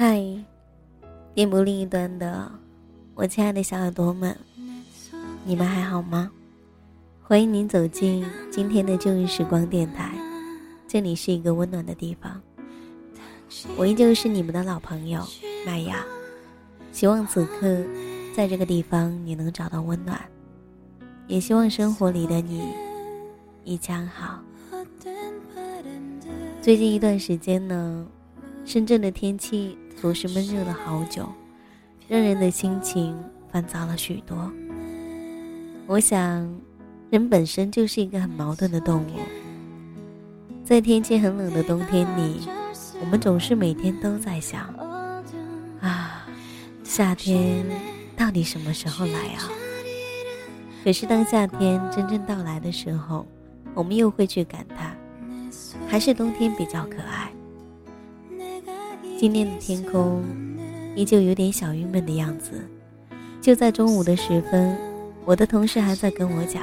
嗨，电波另一端的我亲爱的小耳朵们，你们还好吗？欢迎您走进今天的旧日时光电台，这里是一个温暖的地方。我依旧是你们的老朋友麦雅，希望此刻在这个地方你能找到温暖，也希望生活里的你一切安好。最近一段时间呢，深圳的天气总是闷热了好久，让人的心情烦躁了许多。我想，人本身就是一个很矛盾的动物，在天气很冷的冬天里。我们总是每天都在想，啊，夏天到底什么时候来啊？可是当夏天真正到来的时候，我们又会去感叹，还是冬天比较可爱。今天的天空依旧有点小郁闷的样子。就在中午的时分，我的同事还在跟我讲，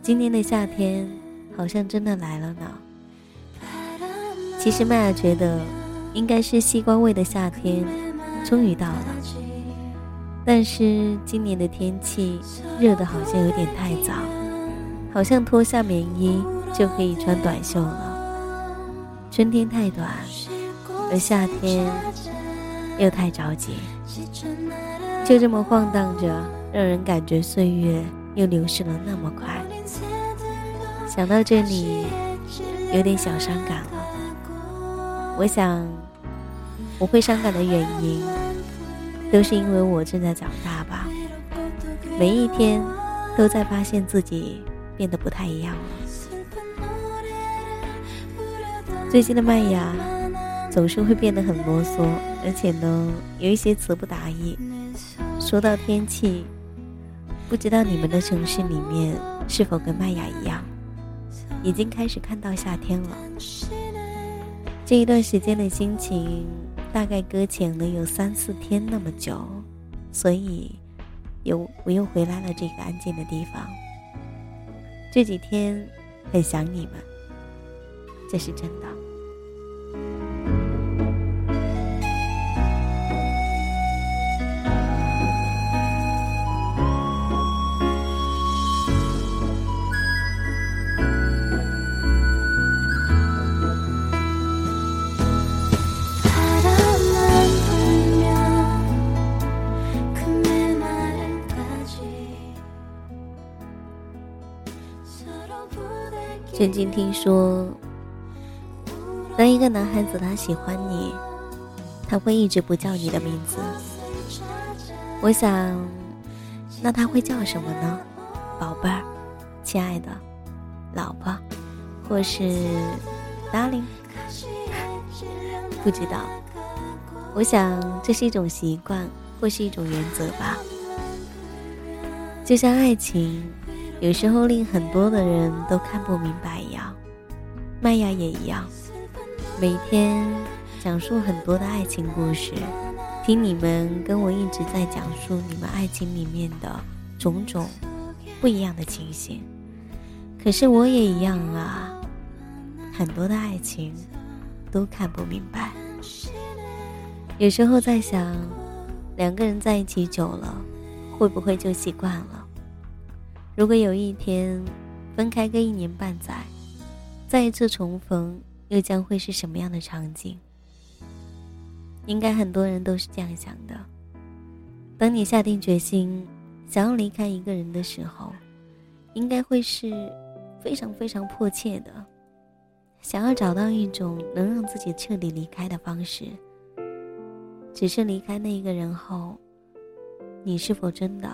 今年的夏天好像真的来了呢。其实麦雅觉得，应该是西瓜味的夏天终于到了。但是今年的天气热的好像有点太早，好像脱下棉衣就可以穿短袖了。春天太短，而夏天又太着急，就这么晃荡着，让人感觉岁月又流逝了那么快。想到这里，有点小伤感了。我想，我会伤感的原因，都是因为我正在长大吧。每一天，都在发现自己变得不太一样了。最近的麦芽，总是会变得很啰嗦，而且呢，有一些词不达意。说到天气，不知道你们的城市里面是否跟麦芽一样，已经开始看到夏天了。这一段时间的心情大概搁浅了有三四天那么久，所以又我又回来了这个安静的地方。这几天很想你们，这是真的。曾经听说，当一个男孩子他喜欢你，他会一直不叫你的名字。我想，那他会叫什么呢？宝贝儿，亲爱的，老婆，或是 darling？不知道。我想这是一种习惯，或是一种原则吧。就像爱情。有时候令很多的人都看不明白一样，麦芽也一样，每天讲述很多的爱情故事，听你们跟我一直在讲述你们爱情里面的种种不一样的情形。可是我也一样啊，很多的爱情都看不明白。有时候在想，两个人在一起久了，会不会就习惯了？如果有一天分开个一年半载，再一次重逢，又将会是什么样的场景？应该很多人都是这样想的。等你下定决心想要离开一个人的时候，应该会是非常非常迫切的，想要找到一种能让自己彻底离开的方式。只是离开那一个人后，你是否真的？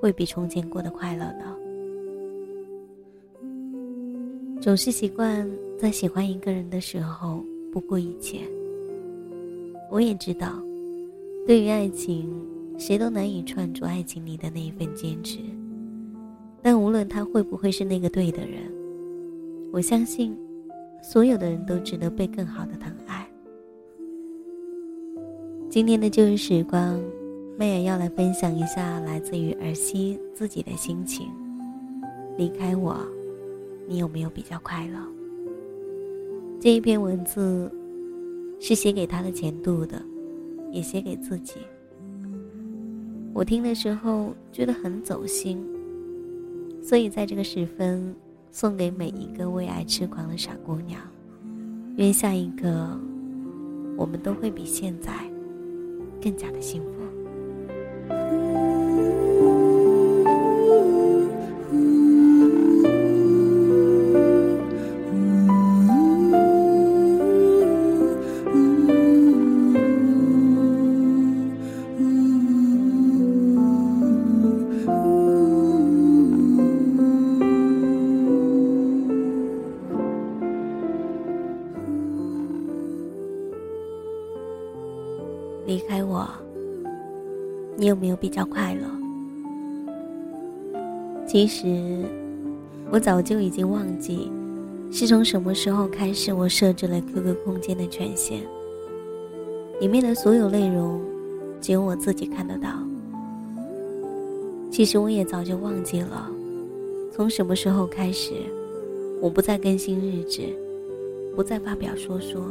会比从前过得快乐呢。总是习惯在喜欢一个人的时候不顾一切。我也知道，对于爱情，谁都难以串住爱情里的那一份坚持。但无论他会不会是那个对的人，我相信，所有的人都值得被更好的疼爱。今天的旧日时光。妹也要来分享一下来自于儿媳自己的心情。离开我，你有没有比较快乐？这一篇文字是写给他的前度的，也写给自己。我听的时候觉得很走心，所以在这个时分，送给每一个为爱痴狂的傻姑娘。愿下一个，我们都会比现在更加的幸福。你有没有比较快乐？其实，我早就已经忘记是从什么时候开始，我设置了 QQ 空间的权限，里面的所有内容只有我自己看得到。其实我也早就忘记了，从什么时候开始，我不再更新日志，不再发表说说。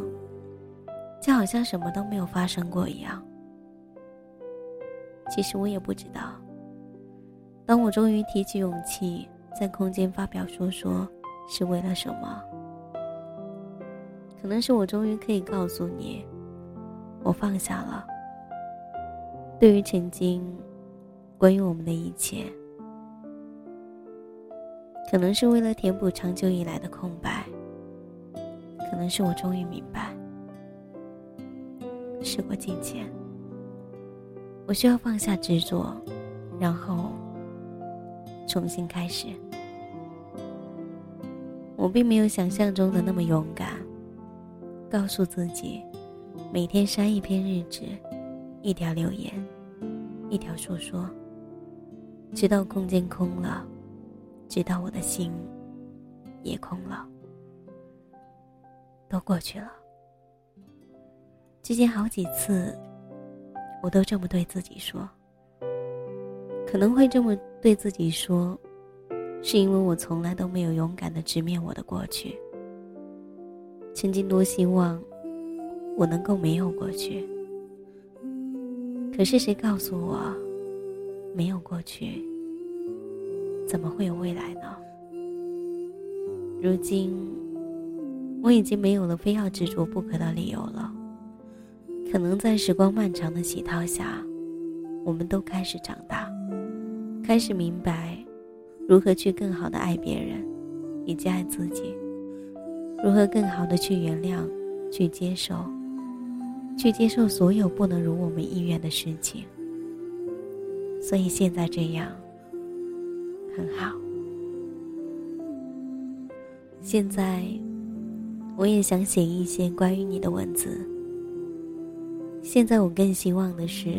就好像什么都没有发生过一样。其实我也不知道，当我终于提起勇气在空间发表说说，是为了什么？可能是我终于可以告诉你，我放下了。对于曾经，关于我们的一切，可能是为了填补长久以来的空白。可能是我终于明白。时过境迁，我需要放下执着，然后重新开始。我并没有想象中的那么勇敢，告诉自己每天删一篇日志，一条留言，一条说说，直到空间空了，直到我的心也空了，都过去了。之前好几次，我都这么对自己说。可能会这么对自己说，是因为我从来都没有勇敢的直面我的过去。曾经多希望我能够没有过去，可是谁告诉我，没有过去，怎么会有未来呢？如今，我已经没有了非要执着不可的理由了。可能在时光漫长的洗淘下，我们都开始长大，开始明白如何去更好的爱别人，以及爱自己；如何更好的去原谅、去接受、去接受所有不能如我们意愿的事情。所以现在这样很好。现在，我也想写一些关于你的文字。现在我更希望的是，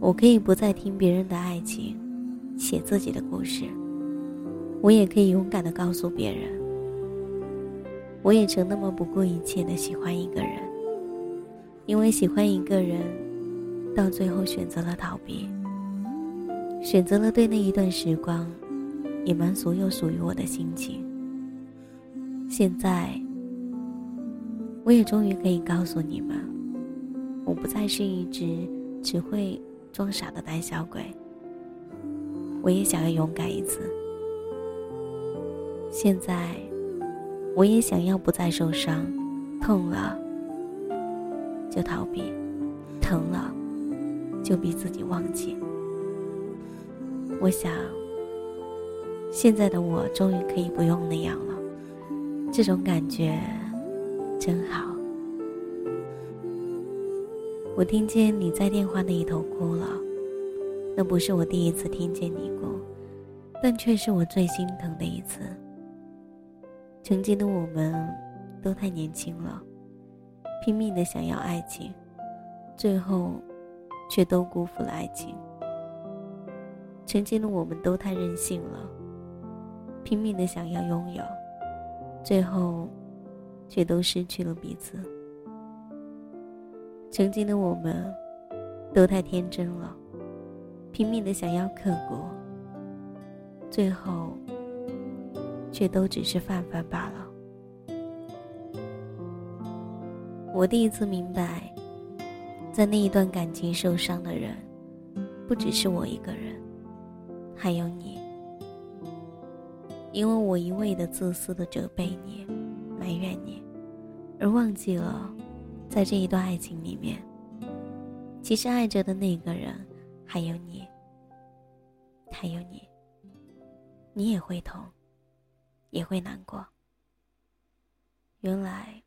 我可以不再听别人的爱情，写自己的故事。我也可以勇敢的告诉别人，我也曾那么不顾一切的喜欢一个人，因为喜欢一个人，到最后选择了逃避，选择了对那一段时光，隐瞒所有属于我的心情。现在，我也终于可以告诉你们。我不再是一只只会装傻的胆小鬼。我也想要勇敢一次。现在，我也想要不再受伤，痛了就逃避，疼了就逼自己忘记。我想，现在的我终于可以不用那样了。这种感觉真好。我听见你在电话那一头哭了，那不是我第一次听见你哭，但却是我最心疼的一次。曾经的我们，都太年轻了，拼命的想要爱情，最后，却都辜负了爱情。曾经的我们都太任性了，拼命的想要拥有，最后，却都失去了彼此。曾经的我们，都太天真了，拼命的想要刻骨，最后，却都只是泛泛罢了。我第一次明白，在那一段感情受伤的人，不只是我一个人，还有你。因为我一味的自私的责备你、埋怨你，而忘记了，在这一段爱情里面，其实爱着的那个人还有你，还有你。你也会痛，也会难过。原来，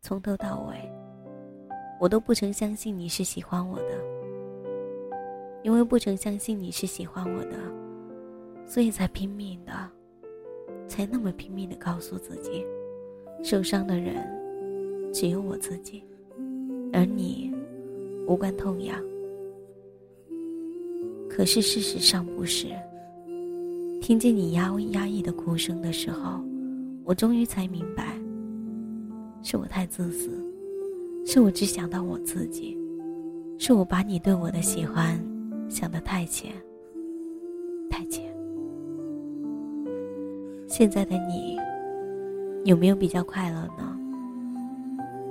从头到尾，我都不曾相信你是喜欢我的，因为不曾相信你是喜欢我的，所以才拼命的，才那么拼命的告诉自己，受伤的人只有我自己，而你无关痛痒。可是事实上不是。听见你压压抑的哭声的时候，我终于才明白，是我太自私，是我只想到我自己，是我把你对我的喜欢想得太浅，太浅。现在的你有没有比较快乐呢？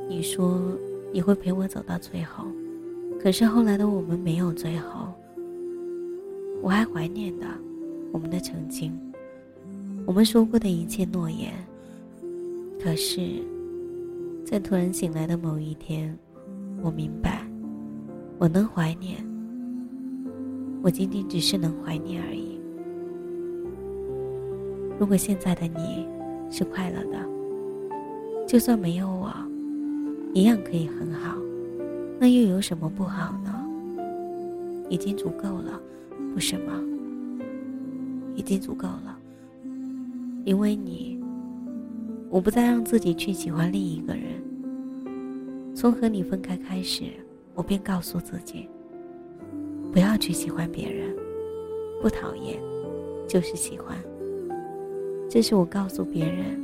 你说你会陪我走到最后，可是后来的我们没有最后，我还怀念的。我们的曾经，我们说过的一切诺言。可是，在突然醒来的某一天，我明白，我能怀念，我仅仅只是能怀念而已。如果现在的你是快乐的，就算没有我，一样可以很好，那又有什么不好呢？已经足够了，不是吗？已经足够了，因为你，我不再让自己去喜欢另一个人。从和你分开开始，我便告诉自己，不要去喜欢别人，不讨厌，就是喜欢。这是我告诉别人，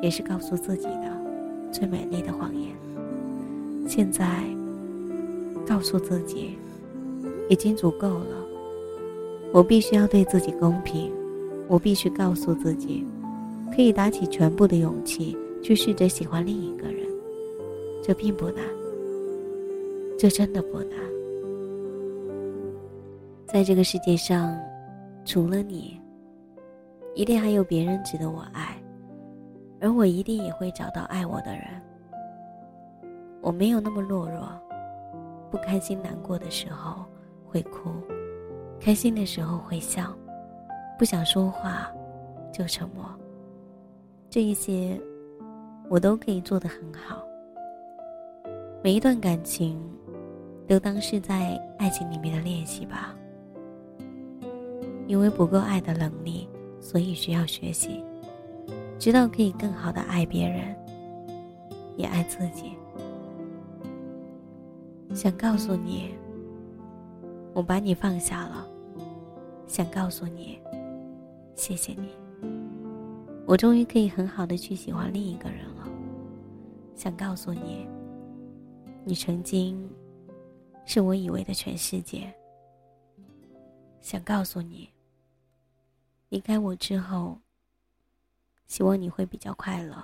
也是告诉自己的最美丽的谎言。现在，告诉自己，已经足够了。我必须要对自己公平，我必须告诉自己，可以打起全部的勇气去试着喜欢另一个人，这并不难，这真的不难。在这个世界上，除了你，一定还有别人值得我爱，而我一定也会找到爱我的人。我没有那么懦弱，不开心、难过的时候会哭。开心的时候会笑，不想说话就沉默。这一些我都可以做得很好。每一段感情都当是在爱情里面的练习吧。因为不够爱的能力，所以需要学习，直到可以更好的爱别人，也爱自己。想告诉你。我把你放下了，想告诉你，谢谢你。我终于可以很好的去喜欢另一个人了。想告诉你，你曾经是我以为的全世界。想告诉你，离开我之后，希望你会比较快乐，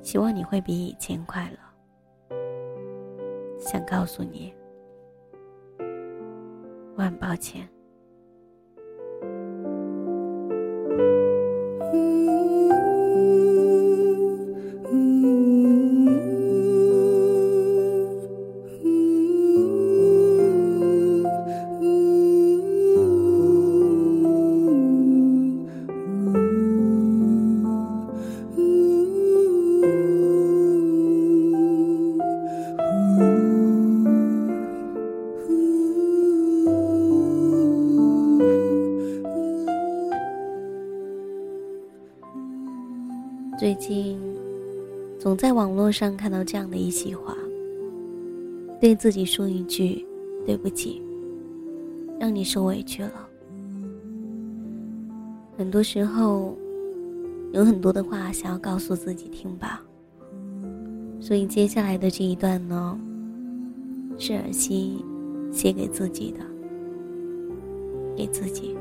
希望你会比以前快乐。想告诉你。我很抱歉。络上看到这样的一席话：对自己说一句“对不起”，让你受委屈了。很多时候，有很多的话想要告诉自己听吧。所以接下来的这一段呢，是尔西写给自己的，给自己。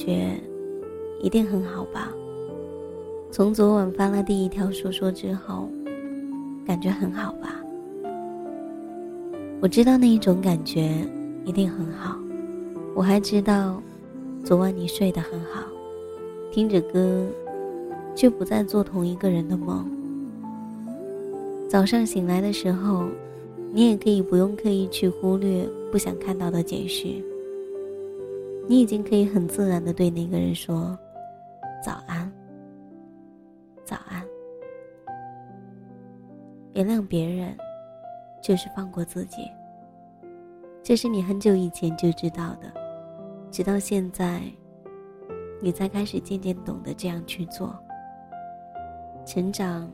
觉一定很好吧？从昨晚发了第一条说说之后，感觉很好吧？我知道那一种感觉一定很好。我还知道，昨晚你睡得很好，听着歌，却不再做同一个人的梦。早上醒来的时候。你也可以不用刻意去忽略不想看到的解释。你已经可以很自然的对那个人说：“早安，早安。”原谅别人，就是放过自己。这是你很久以前就知道的，直到现在，你才开始渐渐懂得这样去做。成长，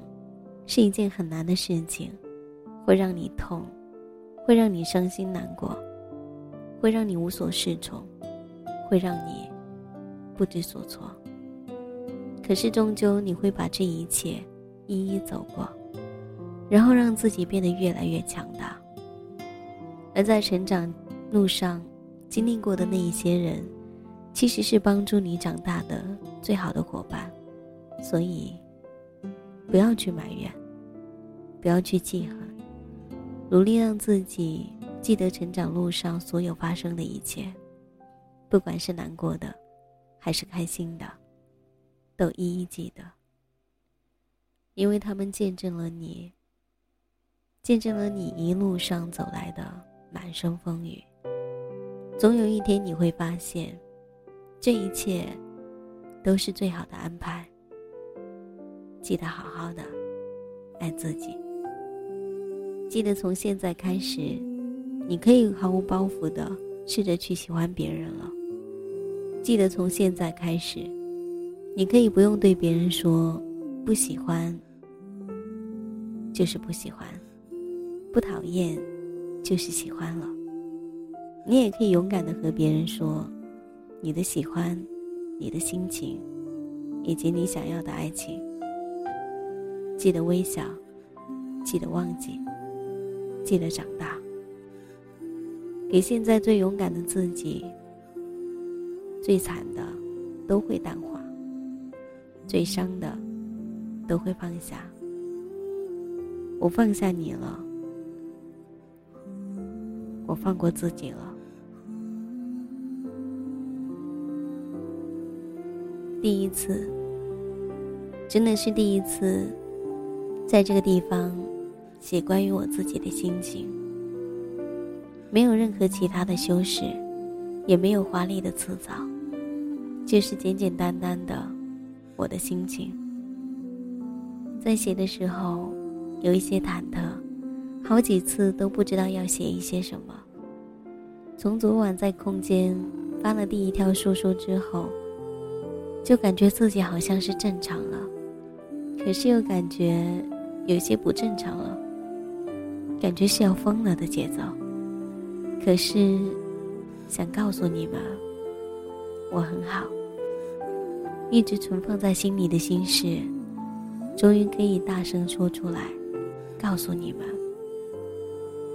是一件很难的事情。会让你痛，会让你伤心难过，会让你无所适从，会让你不知所措。可是终究你会把这一切一一走过，然后让自己变得越来越强大。而在成长路上经历过的那一些人，其实是帮助你长大的最好的伙伴。所以，不要去埋怨，不要去记恨。努力让自己记得成长路上所有发生的一切，不管是难过的，还是开心的，都一一记得，因为他们见证了你，见证了你一路上走来的满身风雨。总有一天你会发现，这一切都是最好的安排。记得好好的爱自己。记得从现在开始，你可以毫无包袱的试着去喜欢别人了。记得从现在开始，你可以不用对别人说不喜欢，就是不喜欢；不讨厌，就是喜欢了。你也可以勇敢的和别人说你的喜欢、你的心情，以及你想要的爱情。记得微笑，记得忘记。记得长大，给现在最勇敢的自己。最惨的都会淡化，最伤的都会放下。我放下你了，我放过自己了。第一次，真的是第一次，在这个地方。写关于我自己的心情，没有任何其他的修饰，也没有华丽的辞藻，就是简简单单的我的心情。在写的时候，有一些忐忑，好几次都不知道要写一些什么。从昨晚在空间发了第一条说说之后，就感觉自己好像是正常了，可是又感觉有些不正常了。感觉是要疯了的节奏，可是想告诉你们，我很好。一直存放在心里的心事，终于可以大声说出来，告诉你们，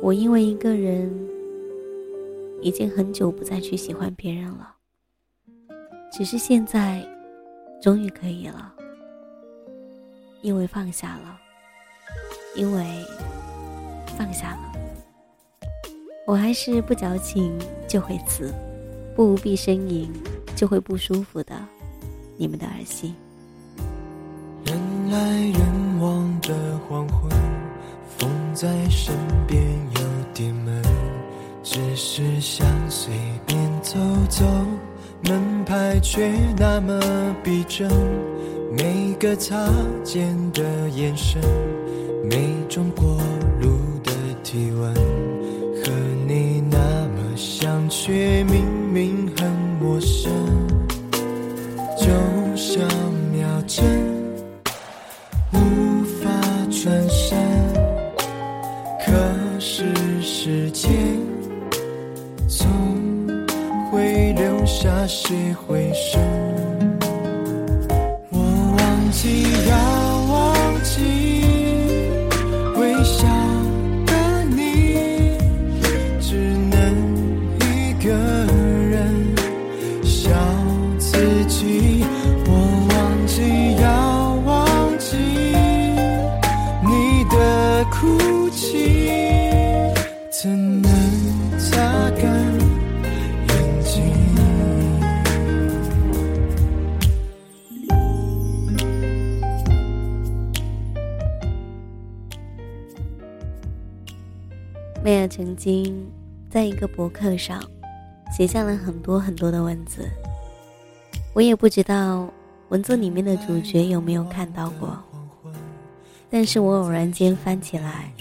我因为一个人，已经很久不再去喜欢别人了。只是现在，终于可以了，因为放下了，因为。放下了，我还是不矫情就会死，不必呻吟就会不舒服的。你们的儿戏。人来人往的黄昏，风在身边有点闷，只是想随便走走，门牌却那么逼真，每个擦肩的眼神，每种过路的。体温，却明明很陌生，就像秒针，无法转身。可是时间总会留下些回声，曾经在一个博客上写下了很多很多的文字，我也不知道文字里面的主角有没有看到过，但是我偶然间翻起来，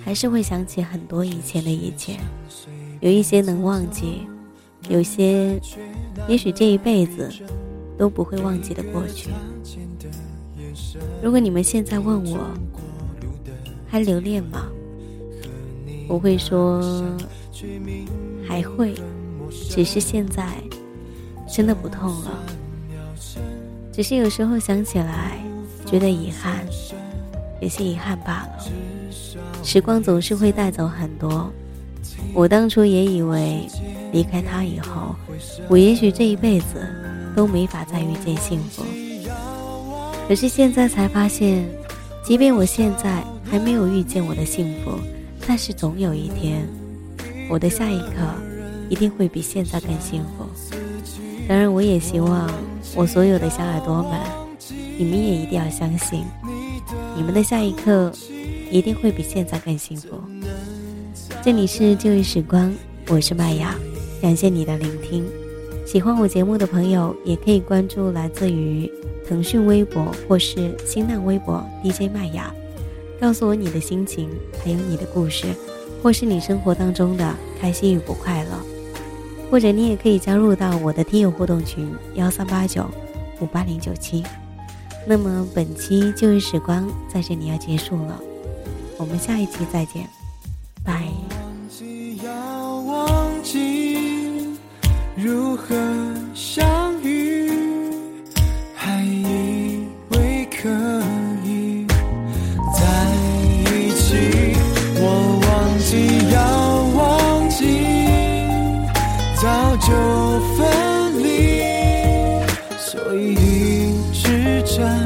还是会想起很多以前的一切，有一些能忘记，有些也许这一辈子都不会忘记的过去。如果你们现在问我，还留恋吗？我会说，还会，只是现在真的不痛了。只是有时候想起来，觉得遗憾，有些遗憾罢了。时光总是会带走很多。我当初也以为，离开他以后，我也许这一辈子都没法再遇见幸福。可是现在才发现，即便我现在还没有遇见我的幸福。但是总有一天，我的下一刻一定会比现在更幸福。当然，我也希望我所有的小耳朵们，你们也一定要相信，你们的下一刻一定会比现在更幸福。这里是旧日时光，我是麦雅，感谢你的聆听。喜欢我节目的朋友，也可以关注来自于腾讯微博或是新浪微博 DJ 麦雅。告诉我你的心情，还有你的故事，或是你生活当中的开心与不快乐，或者你也可以加入到我的听友互动群幺三八九五八零九七。那么本期旧日时光在这里要结束了，我们下一期再见，拜。如何分离，所以一直站